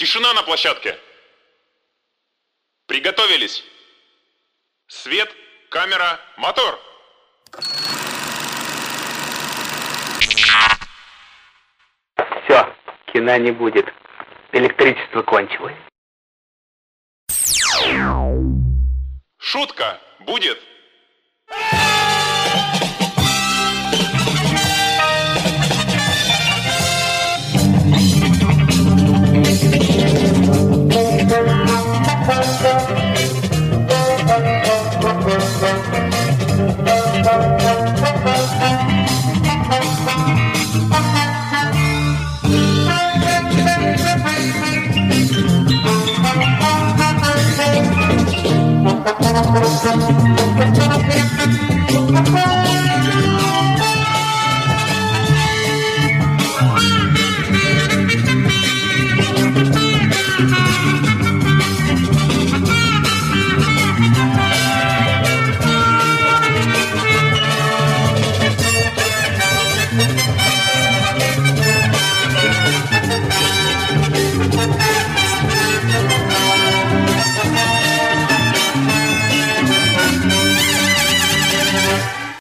Тишина на площадке. Приготовились. Свет, камера, мотор. Все, кино не будет. Электричество кончилось. Шутка будет. Thank you.